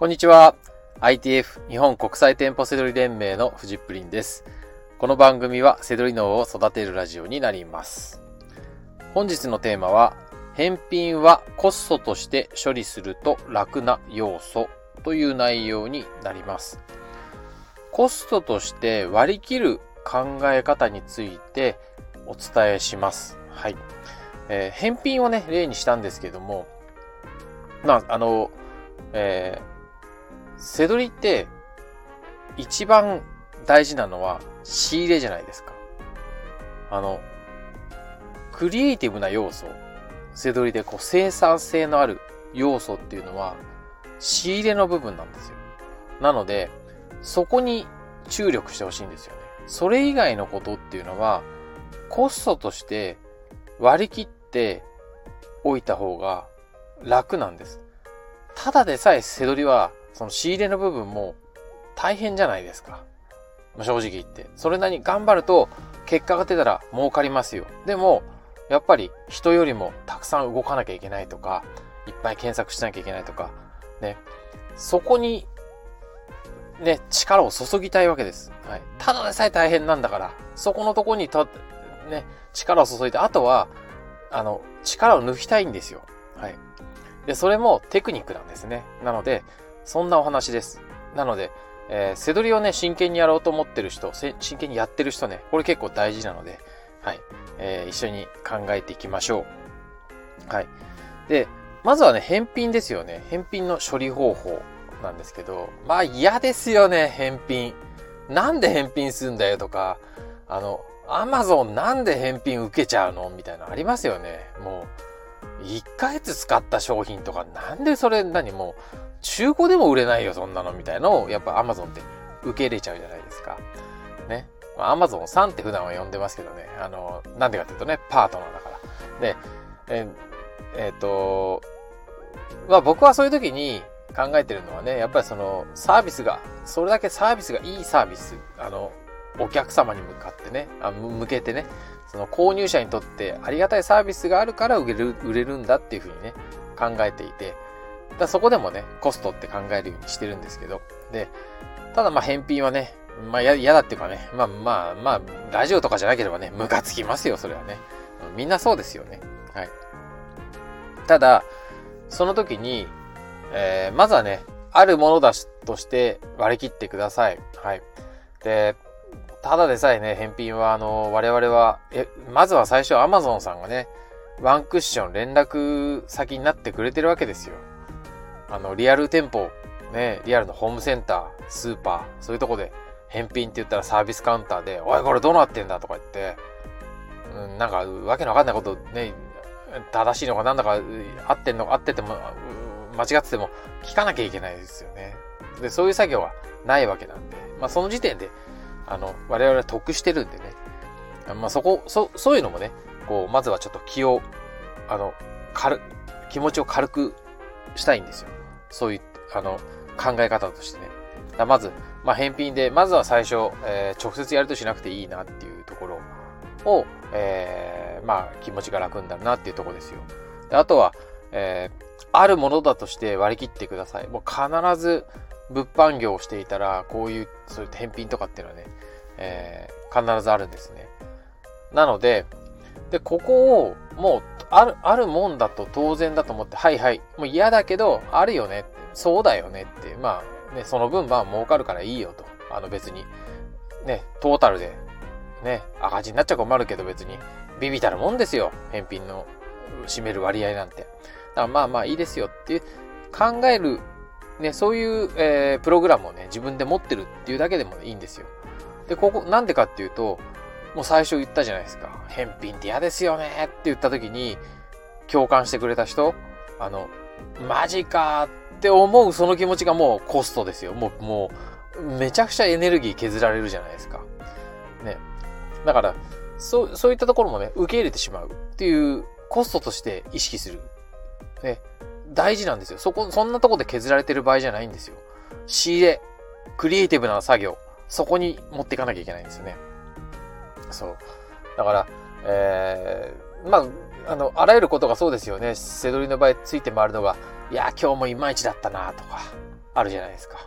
こんにちは。ITF 日本国際店舗セドリ連盟のフジップリンです。この番組はセドリ脳を育てるラジオになります。本日のテーマは、返品はコストとして処理すると楽な要素という内容になります。コストとして割り切る考え方についてお伝えします。はい。えー、返品をね、例にしたんですけども、まあ、あの、えー、せどりって一番大事なのは仕入れじゃないですか。あの、クリエイティブな要素、せどりでこう生産性のある要素っていうのは仕入れの部分なんですよ。なので、そこに注力してほしいんですよね。それ以外のことっていうのはコストとして割り切っておいた方が楽なんです。ただでさえせどりはその仕入れの部分も大変じゃないですか。正直言って。それなりに頑張ると結果が出たら儲かりますよ。でも、やっぱり人よりもたくさん動かなきゃいけないとか、いっぱい検索しなきゃいけないとか、ね。そこに、ね、力を注ぎたいわけです。はい。ただでさえ大変なんだから、そこのとこにた、ね、力を注いで、あとは、あの、力を抜きたいんですよ。はい。で、それもテクニックなんですね。なので、そんなお話です。なので、えー、背取りをね、真剣にやろうと思ってる人、真剣にやってる人ね、これ結構大事なので、はい。えー、一緒に考えていきましょう。はい。で、まずはね、返品ですよね。返品の処理方法なんですけど、まあ嫌ですよね、返品。なんで返品するんだよとか、あの、アマゾンなんで返品受けちゃうの？みたいなありますよね。もう、1ヶ月使った商品とか、なんでそれ、何？もう、中古でも売れないよ、そんなの、みたいのを、やっぱ Amazon って受け入れちゃうじゃないですか。ね。まあ、Amazon さんって普段は呼んでますけどね。あの、なんでかっていうとね、パートナーだから。で、ええっ、ー、と、まあ僕はそういう時に考えてるのはね、やっぱりそのサービスが、それだけサービスがいいサービス、あの、お客様に向かってね、あ向けてね、その購入者にとってありがたいサービスがあるから売れる、売れるんだっていうふうにね、考えていて、だそこでもね、コストって考えるようにしてるんですけど、で、ただまあ返品はね、まあ嫌だっていうかね、まあまあまあ、ラジオとかじゃなければね、ムカつきますよ、それはね。みんなそうですよね。はい。ただ、その時に、えー、まずはね、あるものだしとして割り切ってください。はい。で、ただでさえね、返品は、あの、我々は、え、まずは最初 Amazon さんがね、ワンクッション連絡先になってくれてるわけですよ。あの、リアル店舗、ね、リアルのホームセンター、スーパー、そういうとこで返品って言ったらサービスカウンターで、おい、これどうなってんだ？とか言って、うん、なんか、わけのわかんないことね、正しいのかなんだか合ってんのか合ってても、間違ってても聞かなきゃいけないですよね。で、そういう作業はないわけなんで、まあその時点で、あの、我々は得してるんでね。まあそこ、そ、そういうのもね、こう、まずはちょっと気を、あの、軽、気持ちを軽くしたいんですよ。そういう、あの、考え方としてね。まず、まあ、返品で、まずは最初、えー、直接やるとしなくていいなっていうところを、えー、まあ、気持ちが楽になるなっていうとこですよ。であとは、えー、あるものだとして割り切ってください。もう必ず、物販業をしていたら、こういう、そういう返品とかっていうのはね、えー、必ずあるんですね。なので、で、ここを、もう、ある、あるもんだと当然だと思って、はいはい、もう嫌だけど、あるよね、そうだよねって、まあ、ね、その分、まあ、儲かるからいいよと。あの別に、ね、トータルで、ね、赤字になっちゃ困るけど別に、ビビたるもんですよ。返品の占める割合なんて。だからまあまあいいですよって考える、ね、そういう、えー、プログラムをね、自分で持ってるっていうだけでもいいんですよ。で、ここ、なんでかっていうと、もう最初言ったじゃないですか。返品って嫌ですよねって言った時に、共感してくれた人、あの、マジかって思うその気持ちがもうコストですよ。もう、もう、めちゃくちゃエネルギー削られるじゃないですか。ね。だから、そう、そういったところもね、受け入れてしまうっていうコストとして意識する。ね。大事なんですよ。そこ、そんなとこで削られてる場合じゃないんですよ。仕入れ、クリエイティブな作業、そこに持っていかなきゃいけないんですよね。そう。だから、えー、まあ、あの、あらゆることがそうですよね。背取りの場合ついて回るのが、いや、今日もいまいちだったなとか、あるじゃないですか。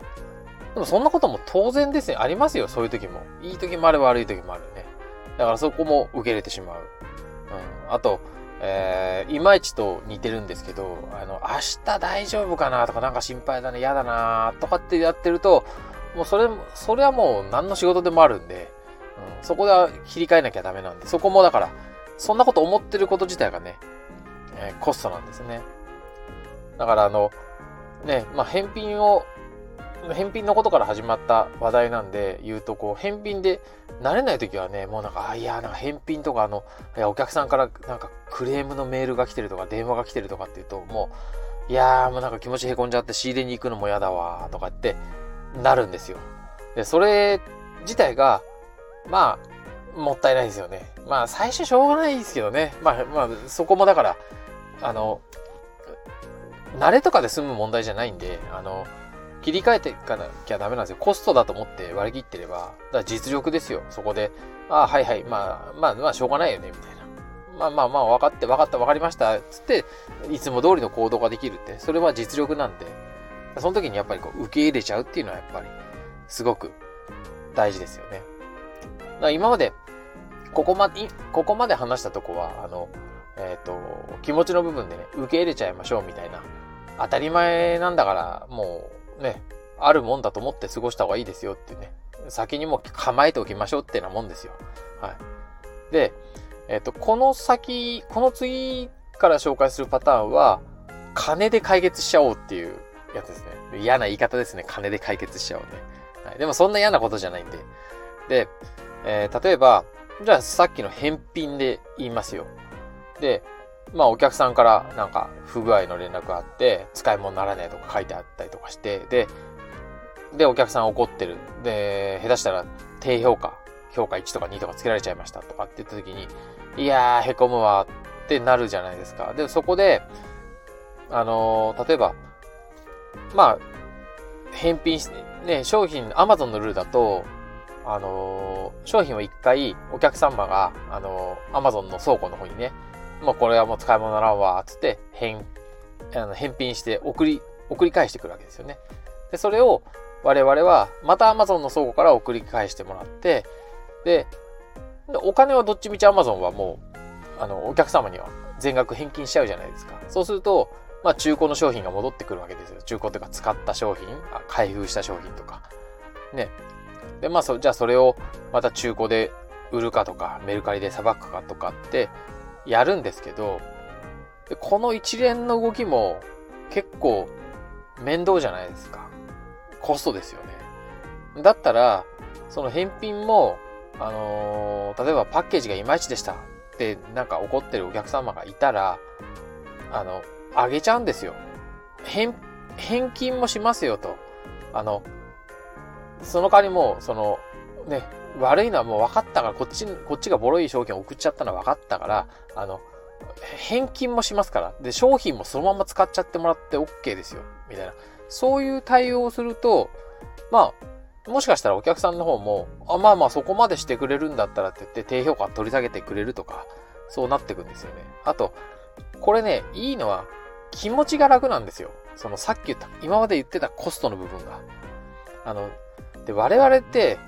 でもそんなことも当然ですね。ありますよ、そういう時も。いい時もある、悪い時もあるね。だからそこも受け入れてしまう。うん。あと、えー、いまいちと似てるんですけど、あの、明日大丈夫かなとかなんか心配だね、嫌だなとかってやってると、もうそれ、それはもう何の仕事でもあるんで、うん、そこで切り替えなきゃダメなんで、そこもだから、そんなこと思ってること自体がね、えー、コストなんですね。だからあの、ね、まあ、返品を返品のことから始まった話題なんで言うと、こう、返品で慣れない時はね、もうなんか、あ、いや、なんか返品とか、あの、いや、お客さんからなんかクレームのメールが来てるとか、電話が来てるとかっていうと、もう、いやー、もうなんか気持ちへこんじゃって仕入れに行くのも嫌だわ、とかってなるんですよ。で、それ自体が、まあ、もったいないですよね。まあ、最初しょうがないですけどね。まあ、まあ、そこもだから、あの、慣れとかで済む問題じゃないんで、あの、切り替えていかなきゃダメなんですよ。コストだと思って割り切ってれば、だから実力ですよ。そこで、ああ、はいはい、まあ、まあ、まあ、しょうがないよね、みたいな。まあまあまあ、分かって、分かった、分かりました、つって、いつも通りの行動ができるって、それは実力なんで、その時にやっぱりこう、受け入れちゃうっていうのはやっぱり、すごく大事ですよね。だから今まで、ここまで、ここまで話したとこは、あの、えっ、ー、と、気持ちの部分でね、受け入れちゃいましょうみたいな、当たり前なんだから、もう、ね、あるもんだと思って過ごした方がいいですよってね、先にも構えておきましょうってなもんですよ。はい。で、えっ、ー、と、この先、この次から紹介するパターンは、金で解決しちゃおうっていうやつですね。嫌な言い方ですね。金で解決しちゃおうね。はい、でもそんな嫌なことじゃないんで。で、えー、例えば、じゃあさっきの返品で言いますよ。で、まあお客さんからなんか不具合の連絡があって、使い物にならねえとか書いてあったりとかして、で、で、お客さん怒ってる。で、下手したら低評価、評価1とか2とかつけられちゃいましたとかって言った時に、いやー、へこむわってなるじゃないですか。で、そこで、あのー、例えば、まあ、返品して、ね、商品、アマゾンのルールだと、あのー、商品を一回お客様が、あのー、アマゾンの倉庫の方にね、もうこれはもう使い物ならんわ、つって、返、あの返品して送り、送り返してくるわけですよね。で、それを我々は、また Amazon の倉庫から送り返してもらって、で、お金はどっちみち Amazon はもう、あの、お客様には全額返金しちゃうじゃないですか。そうすると、まあ中古の商品が戻ってくるわけですよ。中古というか使った商品、開封した商品とか。ね。で、まあそ、じゃあそれをまた中古で売るかとか、メルカリでさばくかとかってやるんですけど、でこの一連の動きも結構面倒じゃないですか。コストですよね。だったら、その返品も、あのー、例えばパッケージがいまいちでしたってなんか怒ってるお客様がいたら、あの、あげちゃうんですよ。返、返金もしますよと。あの、その代わりも、その、ね、悪いのはもう分かったから、こっち、こっちがボロい商品を送っちゃったのは分かったから、あの、返金もしますから。で、商品もそのまま使っちゃってもらって OK ですよ。みたいな。そういう対応をすると、まあ、もしかしたらお客さんの方も、あ、まあまあそこまでしてくれるんだったらって言って低評価取り下げてくれるとか、そうなってくんですよね。あと、これね、いいのは気持ちが楽なんですよ。そのさっき言った、今まで言ってたコストの部分が。あの、で、我々って、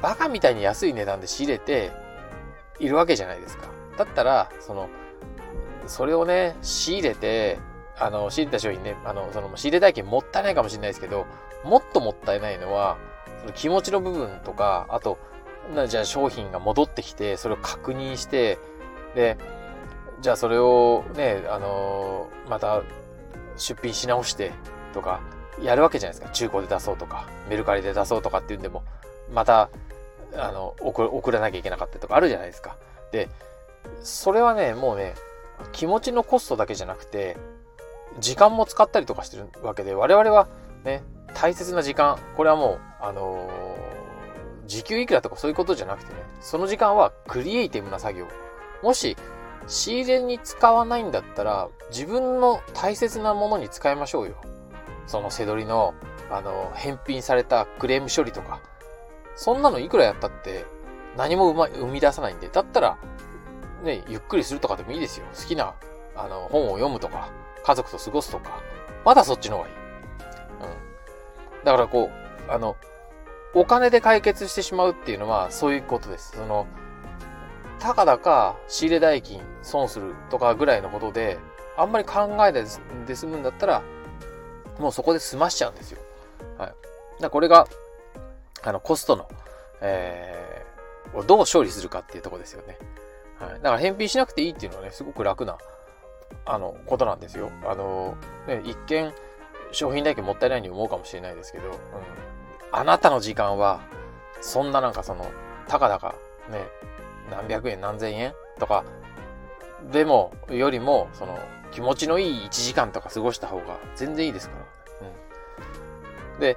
バカみたいに安い値段で仕入れているわけじゃないですか。だったら、その、それをね、仕入れて、あの、仕入れた商品ね、あの、その仕入れ代金もったいないかもしれないですけど、もっともったいないのは、その気持ちの部分とか、あと、じゃあ商品が戻ってきて、それを確認して、で、じゃあそれをね、あのまた出品し直してとか、やるわけじゃないですか。中古で出そうとか、メルカリで出そうとかっていうんでも、また、あの、送送らなきゃいけなかったとかあるじゃないですか。で、それはね、もうね、気持ちのコストだけじゃなくて、時間も使ったりとかしてるわけで、我々はね、大切な時間、これはもう、あのー、時給いくらとかそういうことじゃなくてね、その時間はクリエイティブな作業。もし、仕入れに使わないんだったら、自分の大切なものに使いましょうよ。そのせどりの、あの、返品されたクレーム処理とか。そんなのいくらやったって何も生み出さないんで、だったら、ね、ゆっくりするとかでもいいですよ。好きな、あの、本を読むとか、家族と過ごすとか。まだそっちの方がいい。うんだからこう、あの、お金で解決してしまうっていうのはそういうことです。その、たかだか仕入れ代金損するとかぐらいのことで、あんまり考えないで済むんだったら、もうそこで済ましちゃうんですよ。はい。だこれが、あの、コストの、えー、をどう処理するかっていうとこですよね。はい。だから返品しなくていいっていうのはね、すごく楽な、あの、ことなんですよ。あの、ね、一見、商品代金もったいないに思うかもしれないですけど、うん。あなたの時間は、そんななんかその、たかだか、ね、何百円何千円とか、でも、よりも、その、気持ちのいい1時間とか過ごした方が全然いいですから。で、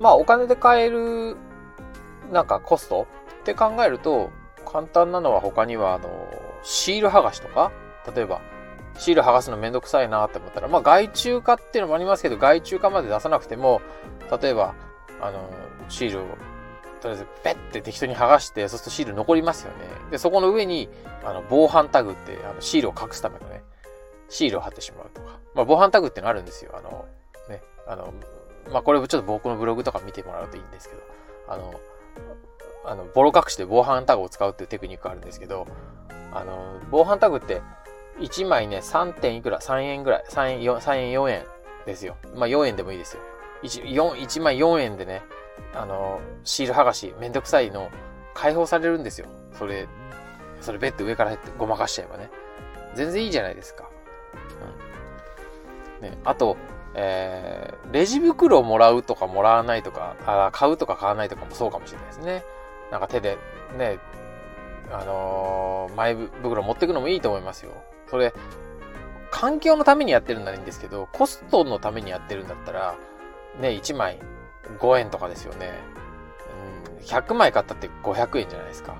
まあお金で買える、なんかコストって考えると、簡単なのは他には、あの、シール剥がしとか、例えば、シール剥がすのめんどくさいなって思ったら、まあ外注化っていうのもありますけど、外注化まで出さなくても、例えば、あの、シールを、とりあえずペッて適当に剥がして、そうするとシール残りますよね。で、そこの上に、あの、防犯タグって、あの、シールを隠すためのね、シールを貼ってしまうとか。まあ、防犯タグってのあるんですよ。あの、ね、あの、まあ、これちょっと僕のブログとか見てもらうといいんですけど、あの、あの、ボロ隠して防犯タグを使うっていうテクニックがあるんですけど、あの、防犯タグって、1枚ね、3点いくら ?3 円ぐらい。3円、4, 3円、4円ですよ。まあ、4円でもいいですよ。1, 4 1枚4円でね、あの、シール剥がし、めんどくさいの解放されるんですよ。それ、それベッド上からってごまかしちゃえばね。全然いいじゃないですか。うん。ね、あと、えー、レジ袋をもらうとかもらわないとか、あ買うとか買わないとかもそうかもしれないですね。なんか手で、ね、あのー、マイ袋持ってくのもいいと思いますよ。それ、環境のためにやってるんならいいんですけど、コストのためにやってるんだったら、ね、1枚5円とかですよね。うん、100枚買ったって500円じゃないですか。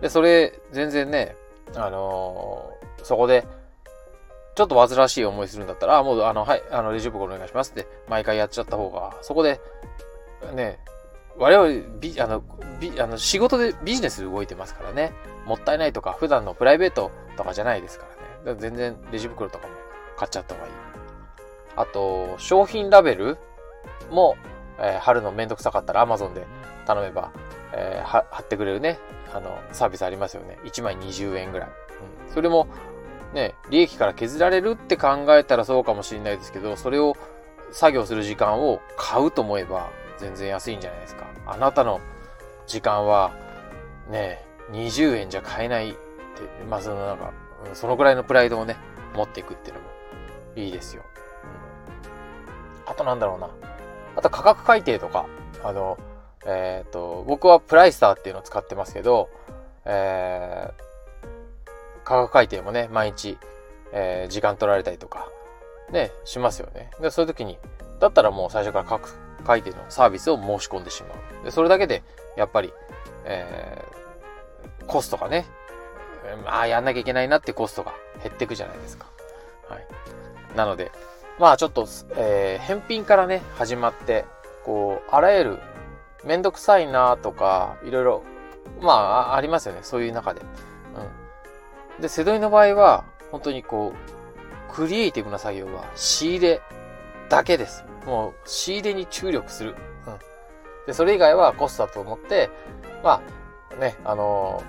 で、それ、全然ね、あのー、そこで、ちょっと煩わしい思いするんだったら、あ、もう、あの、はい、あの、レジ袋お願いしますって、毎回やっちゃった方が、そこで、ね、我々、ビ、あの、ビ、あの、仕事でビジネス動いてますからね。もったいないとか、普段のプライベートとかじゃないですからね。全然、レジ袋とかも買っちゃった方がいい。あと、商品ラベルも、えー、貼るのめんどくさかったら Amazon で頼めば、えー、貼ってくれるね、あの、サービスありますよね。1枚20円ぐらい。うん。それも、ね、利益から削られるって考えたらそうかもしれないですけど、それを作業する時間を買うと思えば全然安いんじゃないですか。あなたの時間はね、20円じゃ買えないって、まあそのなんか、そのぐらいのプライドをね、持っていくっていうのもいいですよ。うん、あとなんだろうな。あと価格改定とか、あの、えっ、ー、と、僕はプライスターっていうのを使ってますけど、えー、価格改定もね、毎日、えー、時間取られたりとか、ね、しますよね。で、そういう時に、だったらもう最初から価格改定のサービスを申し込んでしまう。で、それだけで、やっぱり、えー、コストがね、まあ、やんなきゃいけないなってコストが減っていくじゃないですか。はい。なので、まあちょっと、えー、返品からね、始まって、こう、あらゆる、めんどくさいなとか、いろいろ、まあ、ありますよね。そういう中で。で、セドリの場合は、本当にこう、クリエイティブな作業は仕入れだけです。もう、仕入れに注力する。うん。で、それ以外はコストだと思って、まあ、ね、あの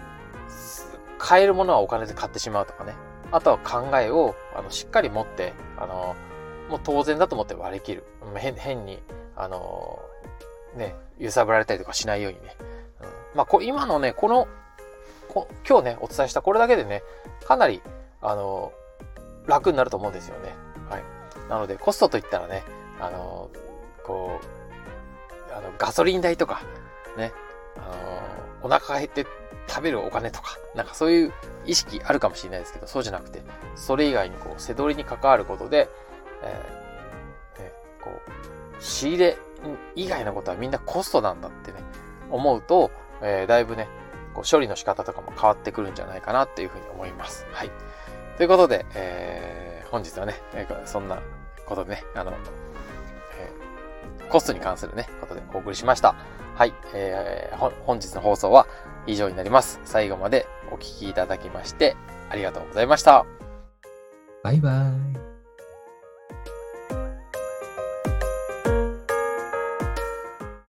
ー、買えるものはお金で買ってしまうとかね。あとは考えを、あの、しっかり持って、あのーもう当然だと思って割り切る。変変に、あのー、ね、揺さぶられたりとかしないようにね。うん、まあこ、今のね、この、今日ね、お伝えしたこれだけでね、かなり、あの、楽になると思うんですよね。はい。なので、コストといったらね、あの、こう、あの、ガソリン代とか、ね、あのお腹が減って食べるお金とか、なんかそういう意識あるかもしれないですけど、そうじゃなくて、それ以外にこう、背取りに関わることで、えー、ね、こう、仕入れ以外のことはみんなコストなんだってね、思うと、えー、だいぶね、こう処理の仕方とかも変わってくるんじゃないかなっていうふうに思います。はい。ということで、えー、本日はね、えー、そんなことでね、あの、えー、コストに関するね、ことでお送りしました。はい、えー、本日の放送は以上になります。最後までお聴きいただきまして、ありがとうございました。バイバーイ。